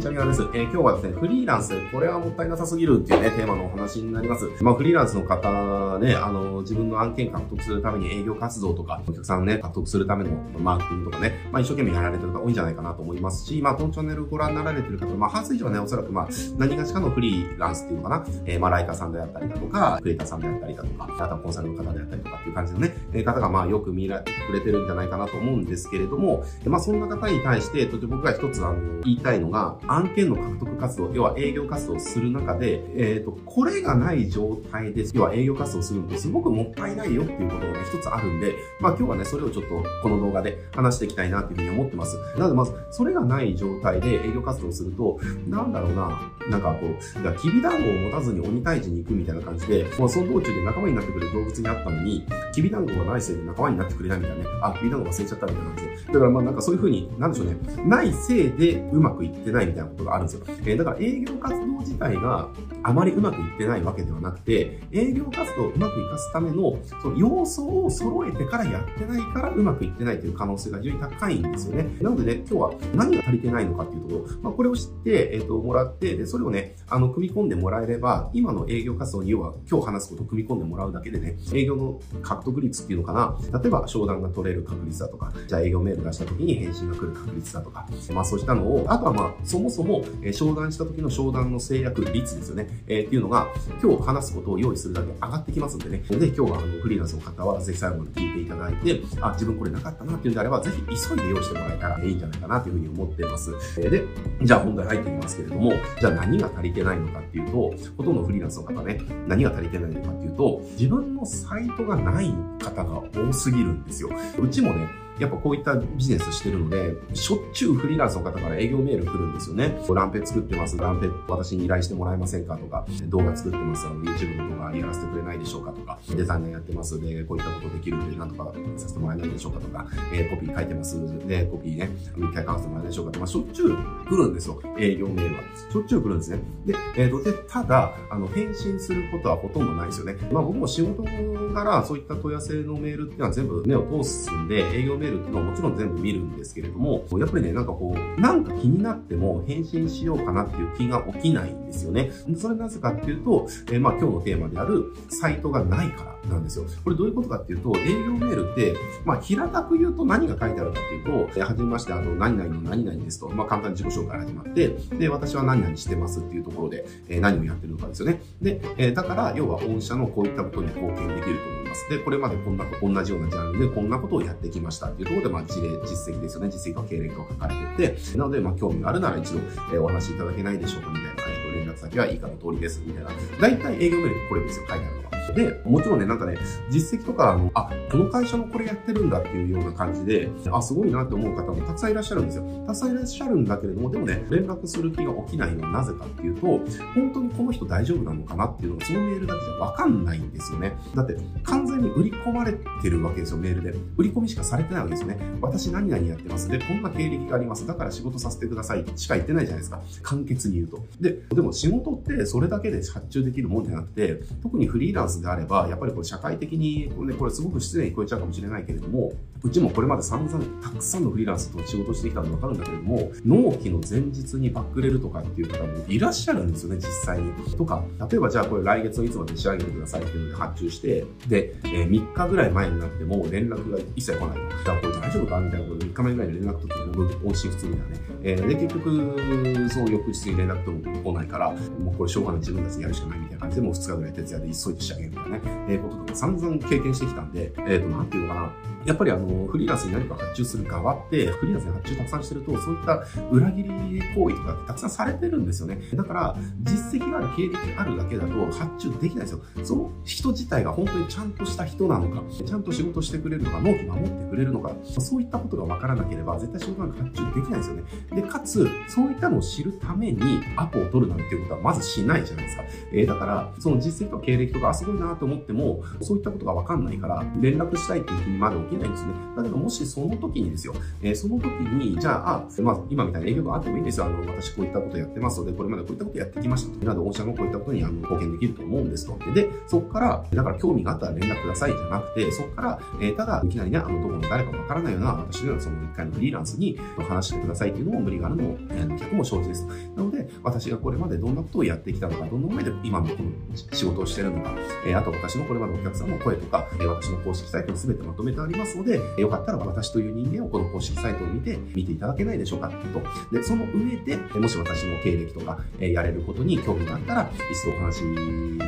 にちは、みなです。えー、今日はですね、フリーランス、これはもったいなさすぎるっていうね、テーマのお話になります。まあ、フリーランスの方ね、あの、自分の案件獲得するために営業活動とか、お客さんね、獲得するためのマーケティングとかね、まあ、一生懸命やられてる方多いんじゃないかなと思いますし、まあ、このチャンネルご覧になられてる方、まあ、半数以上はね、おそらくまあ、何がしかのフリーランスっていうのかな、えー、まあ、ライターさんであったりだとか、クリエイターさんであったりだとか、あとはコンサルの方であったりとかっていう感じのね、方がまあ、よく見られてくれてるんじゃないかなと思うんですけれども、まあ、そんな方に対して、僕が一つあの、言いたいのが、案件の獲得活動、要は営業活動をする中で、えっ、ー、と、これがない状態です。要は営業活動をするのってすごくもったいないよっていうことがね、一つあるんで、まあ今日はね、それをちょっとこの動画で話していきたいなっていうふうに思ってます。なのでまず、それがない状態で営業活動をすると、なんだろうな、なんかこう、きびだんごを持たずに鬼退治に行くみたいな感じで、まあその道中で仲間になってくれる動物に会ったのに、きびだんごがないせいで仲間になってくれないみたいなね、あ、きびだんご忘れちゃったみたいな感じで。だからまあなんかそういうふうに、なんでしょうね、ないせいでうまくいってないみたいなたいなことがあるんですよ。えー、だから営業活動自体があまりうまくいってないわけではなくて、営業活動をうまくいかすためのその要素を揃えてからやってないからうまくいってないという可能性が非常に高いんですよね。なのでね、今日は何が足りてないのかっていうところ、まあ、これを知って、えっ、ー、と、もらって、で、それをね、あの、組み込んでもらえれば、今の営業活動に要は今日話すことを組み込んでもらうだけでね、営業の獲得率っていうのかな、例えば商談が取れる確率だとか、じゃあ営業メール出した時に返信が来る確率だとか、まあそうしたのを、あとはまあ、そもそも、え商談した時の商談の制約率ですよね、えー、っていうのが、今日話すことを用意するだけ上がってきますんでね。で、今日はあのフリーランスの方はぜひ最後まで聞いていただいて、あ、自分これなかったなっていうんであれば、ぜひ急いで用意してもらえたらいいんじゃないかなというふうに思ってます。えで、じゃあ本題入っていきますけれども、じゃあ何が足りてないのかっていうと、ほとんどフリーランスの方ね、何が足りてないのかっていうと、自分のサイトがない方が多すぎるんですよ。うちもね、やっぱこういったビジネスしてるので、しょっちゅうフリーランスの方から営業メール来るんですよね。ランペ作ってます。ランペ私に依頼してもらえませんかとか、動画作ってます。の YouTube の動画やらせてくれないでしょうかとか、デザイナーやってますで、こういったことできるんで、なんとかさせてもらえないでしょうかとか、えー、コピー書いてますで、コピーね、一回書かせてもらえないでしょうかとか、まあ、しょっちゅう来るんですよ。営業メールは。しょっちゅう来るんですね。で、えーと、で、ただ、あの、返信することはほとんどないですよね。まあ僕も仕事からそういった問い合わせのメールっていうのは全部目を通すんで、営業メールっていうのはもちろん全部見るんですけれども、やっぱりね、なんかこう、なんか気になっても返信しようかなっていう気が起きないんですよね。それなぜかっていうと、えー、まあ今日のテーマであるサイトがないからなんですよ。これどういうことかっていうと、営業メールって、まあ平たく言うと何が書いてあるかっていうと、えー、はじめまして、あの、何々の何々ですと、まあ簡単に自己紹介始まって、で、私は何々してますっていうところで、えー、何をやってるのかですよね。で、えー、だから、要は御社のこういったことに貢献できると思います。で、これまでこんな、同じようなジャンルでこんなことをやってきましたっていうところで、まあ事例、実績ですよね。実績と経歴が書かれてて、なので、まあ、興味があるなら一度、え、お話しいただけないでしょうかみたいな、感じの、連絡先は以下の通りです、みたいな。大体営業メールってこれですよ、書いてあるのは。で、もちろんね、なんかね、実績とか、あの、あ、この会社もこれやってるんだっていうような感じで、あ、すごいなって思う方もたくさんいらっしゃるんですよ。たくさんいらっしゃるんだけれども、でもね、連絡する気が起きないのはなぜかっていうと、本当にこの人大丈夫なのかなっていうのが、そのメールだけじゃわかんないんですよね。だって、完全に売り込まれてるわけですよ、メールで。売り込みしかされてないわけですよね。私何々やってます。で、こんな経歴があります。だから仕事させてくださいしか言ってないじゃないですか。簡潔に言うと。で、でも仕事ってそれだけで発注できるもんじゃなくて、特にフリーランスであれば、やっぱりこれ社会的に、これ,、ね、これすごく失礼に聞こえちゃうかもしれないけれども、うちもこれまで散々たくさんのフリーランスと仕事してきたのでわかるんだけれども、納期の前日にバックれるとかっていう方もいらっしゃるんですよね、実際に。とか、例えばじゃあこれ来月のいつまで仕上げてくださいっていうので発注して、で、えー、3日ぐらい前になっても連絡が一切来ない。じゃあこれ大丈夫かみたいなことで3日前ぐらいに連絡取って、音信不通みたいなね。えー、で、結局、その翌日に連絡とも来ないから、もうこれしょうがない自分たちでやるしかないみたいな感じで、もう2日ぐらい徹夜で急いで仕上げるみたいなね、えー、こととか散々経験してきたんで、えっ、ー、と、なんていうのかな。やっぱりあの、フリーランスに何か発注する側って、フリーランスに発注たくさんしてると、そういった裏切り行為とかってたくさんされてるんですよね。だから、実績がある、経歴あるだけだと発注できないですよ。その人自体が本当にちゃんとした人なのか、ちゃんと仕事してくれるのか、納期守ってくれるのか、そういったことが分からなければ、絶対仕事なんか発注できないですよね。で、かつ、そういったのを知るためにアポを取るなんていうことはまずしないじゃないですか。えー、だから、その実績とか経歴とか、あ、すごいなと思っても、そういったことが分かんないから、連絡したいっていう気にまで起きないんですね。だけど、もしその時にですよ、えー、その時に、じゃあ、あ、まあ、今みたいな営業があってもいいんですよ。あの、私こういったことやってますので、これまでこういったことやってきましたと。なので、御社のこういったことにあの貢献できると思うんですと。で、そこから、だから興味があったら連絡くださいじゃなくて、そこから、えー、ただ、いきなりね、あの、どこの誰かわからないような、私のようなその一回のフリーランスに話してくださいっていうのも無理があるのも、えー、客も承知です。なので、私がこれまでどんなことをやってきたのか、どんな思いで今のこの仕事をしてるのか、え、あと私のこれまでお客さんの声とか、え、私の公式サイトに全てまとめてありますので、よかったら私という人間をこの公式サイトを見て、見ていただけないでしょうかと、で、その上で、もし私の経歴とか、え、やれることに興味があったら、一度お話し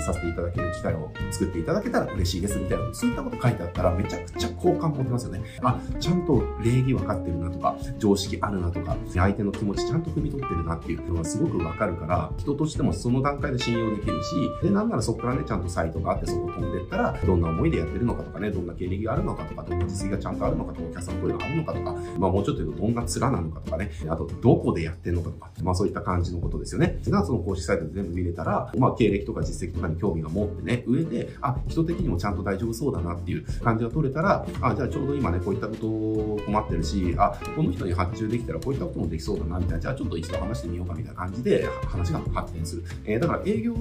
させていただける機会を作っていただけたら嬉しいですみたいな、そういったこと書いてあったらめちゃくちゃ好感持てますよね。あ、ちゃんと礼儀分かってるなとか、常識あるなとか、相手の気持ちちゃんと汲み取ってるなっていうのがすごくわかるから、人としてもその段階で信用できるし、で、なんならそこからね、ちゃんとサイトがあってそこ飛んでったら、どんな思いでやってるのかとかね、どんな経歴があるのかとか、どんな実績がちゃんとあるのかとか、お客さんの声があるのかとか、まあもうちょっと言うとどんな面なのかとかね、あとどこでやってんのかとか、まあそういった感じのことですよね。がその公式サイトで全部見れたら、まあ経歴とか実績とかに興味が持ってね、上で、あ、人的にもちゃんと大丈夫そうだなっていう感じが取れたら、あ、じゃあちょうど今ね、こういったこと困ってるし、あ、この人に発注できたらこういったこともできそうだな、みたいな、じゃあちょっと一度話してみようかみたいな感じで話が発展する。えー、だから営業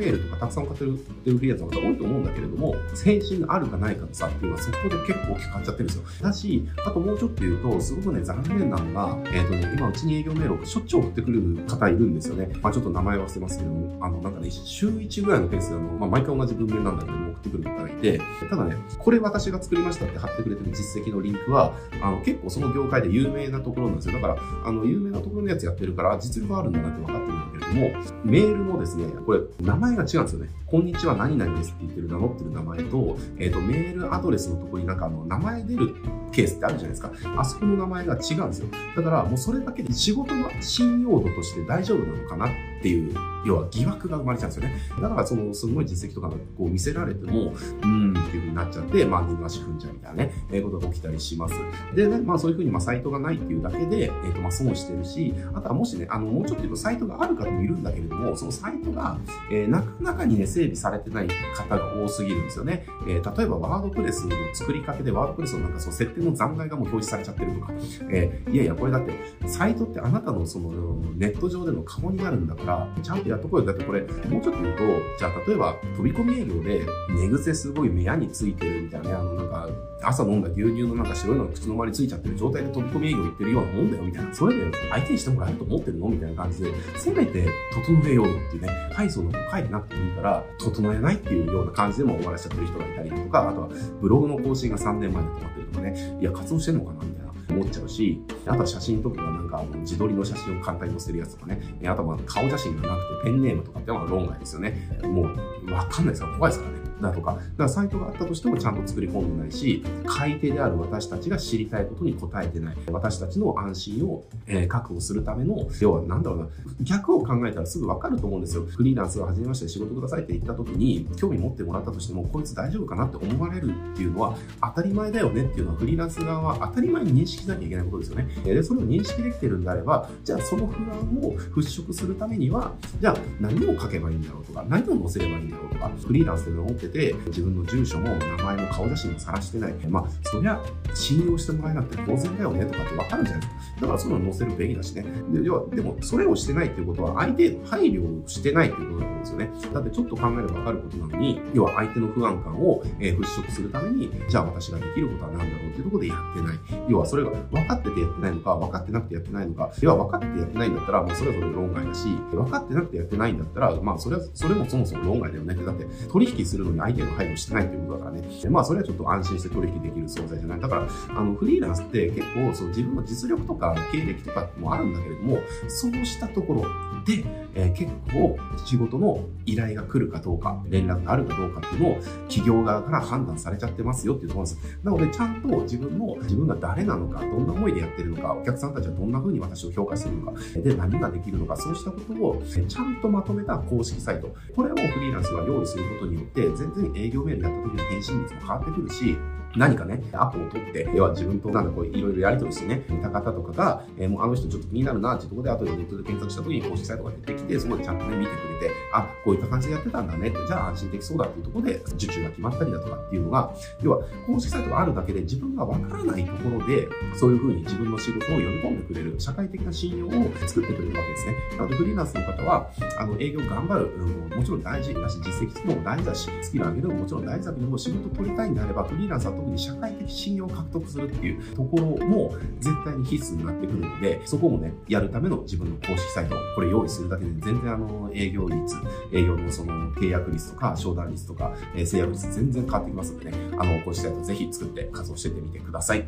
メールとかたくさん買ってるフリーランスの方多いと思うんだけれども、先進があるかないかの差っていうのはそこで結構大きく変わっちゃってるんですよ。だし、あともうちょっと言うと、すごくね、残念なのが、えっ、ー、とね、今うちに営業メールをしょっちゅう送ってくる方いるんですよね。まあちょっと名前忘れますけども、あの、なんかね、週1ぐらいのペースであの、まあ毎回同じ文面なんだけども送ってくる方がいて、ただね、これ私が作りましたって貼ってくれてる実績のリンクは、あの、結構その業界で有名なところなんですよ。だから、あの、有名なところのやつやってるから、実力あるんだなって分かってるんだも、メールのですね、これ、名前が違うんですよね。こんにちは何々ですって言ってる名乗ってる名前と、えっ、ー、と、メールアドレスのところになんかあの、名前出るケースってあるじゃないですか。あそこの名前が違うんですよ。だからもうそれだけで仕事の信用度として大丈夫なのかなってっていう、要は疑惑が生まれちゃうんですよね。だからそのすごい実績とかがこう見せられても、うーんっていう風になっちゃって、まあ二の足踏んじゃうみたいなね、え、ことが起きたりします。でね、まあそういう風にまあサイトがないっていうだけで、えっ、ー、とまあ損してるし、あとはもしね、あの、もうちょっと言うとサイトがある方もいるんだけれども、そのサイトが、えー、なかなかにね、整備されてない方が多すぎるんですよね。えー、例えばワードプレスの作りかけでワードプレスのなんかその設定の残骸がもう表示されちゃってるとか、えー、いやいや、これだって、サイトってあなたのそのネット上での顔になるんだから、ちゃんとやっとこうよ。だってこれ、もうちょっと言うと、じゃあ例えば飛び込み営業で寝癖すごい目やについてるみたいなね、あのなんか、朝飲んだ牛乳のなんか白いのが口の周りついちゃってる状態で飛び込み営業行ってるようなもんだよみたいな。それで相手にしてもらえると思ってるのみたいな感じで、せめて整えようよっていうね、配送の書いてなくてもいいから、整えないっていうような感じでも終わらしちゃってる人がいたりとか、あとはブログの更新が3年前に止まってるとかね、いや、活動してんのかなみたいな。思っちゃうし、あとは写真とかがなんか自撮りの写真を簡単に載せるやつとかね、あとは顔写真がなくてペンネームとかってのは論外ですよね。もうわかんないですから怖いですからね。だとか、だからサイトがあったとしてもちゃんと作り込んでないし、買い手である私たちが知りたいことに答えてない。私たちの安心を、え、確保するための、要はなんだろうな、逆を考えたらすぐわかると思うんですよ。フリーランスが始めまして仕事くださいって言った時に、興味持ってもらったとしても、こいつ大丈夫かなって思われるっていうのは当たり前だよねっていうのはフリーランス側は当たり前に認識しなきゃいけないことですよね。で、それを認識できてるんであれば、じゃあその不安を払拭するためには、じゃあ何を書けばいいんだろうとか、何を載せればいいんだろうとか、フリーランスで思ってて、自分の住所も名前も顔写真も晒してない。まあ、そりゃ、信用してもらえなくて当然だよねとかってわかるじゃないですか。だからそういうの載せるべきだしね。で、要は、でも、それをしてないっていうことは、相手への配慮をしてないっていうことだと思うんですよね。だってちょっと考えればわかることなのに、要は相手の不安感を、え払拭するために、じゃあ私ができることは何だろうっていうところでやってない。要はそれが分かっててやってないのか、分かってなくてやってないのか、要は分かっててやってないんだったら、もうそれはそれ論外だし、分かってなくてやってないんだったら、まあそれは、それもそもそも論外だよねって、だって取引するのに相手の配慮してないっていうことだからね。まあそれはちょっと安心して取引できる存在じゃない。だから、あの、フリーランスって結構、その自分の実力とか経歴とかもあるんだけれども、そうしたところで、えー、結構仕事の依頼が来るかどうか、連絡があるかどうかっていうのを企業側から判断されちゃってますよっていうところです。なので、ちゃんと自分の、自分が誰なのか、どんな思いでやってるのか、お客さんたちはどんな風に私を評価するのか、で、何ができるのか、そうしたことをちゃんとまとめた公式サイト。これをフリーランスが用意することによって、全然営業メールやった時の返信率も変わってくるし、何かね、アポを取って、要は自分となんかこういろいろやり取りしてね、見た方とかが、えー、もうあの人ちょっと気になるなっていうところで、後でネットで検索した時に公式サイトが出てきて、そこでちゃんとね、見てくる。て、あ、こういった感じでやってたんだねって、じゃあ安心できそうだっていうところで、受注が決まったりだとかっていうのが、要は公式サイトがあるだけで自分がわからないところで、そういうふうに自分の仕事を呼び込んでくれる、社会的な信用を作ってくれるわけですね。なのでフリーランスの方は、あの、営業頑張る、うん、もちろん大事だし、実績つくのも大事だし、スキル上げるももちろん大事だけども、仕事取りたいんであれば、フリーランスは特に社会的信用を獲得するっていうところも絶対に必須になってくるので、そこもね、やるための自分の公式サイト、これ用意するだけで全然あの、営業率、営業のその契約率とか、商談率とか、えー、制約率全然変わってきますのでね、あの、こうしたいとぜひ作って活動しててみてください。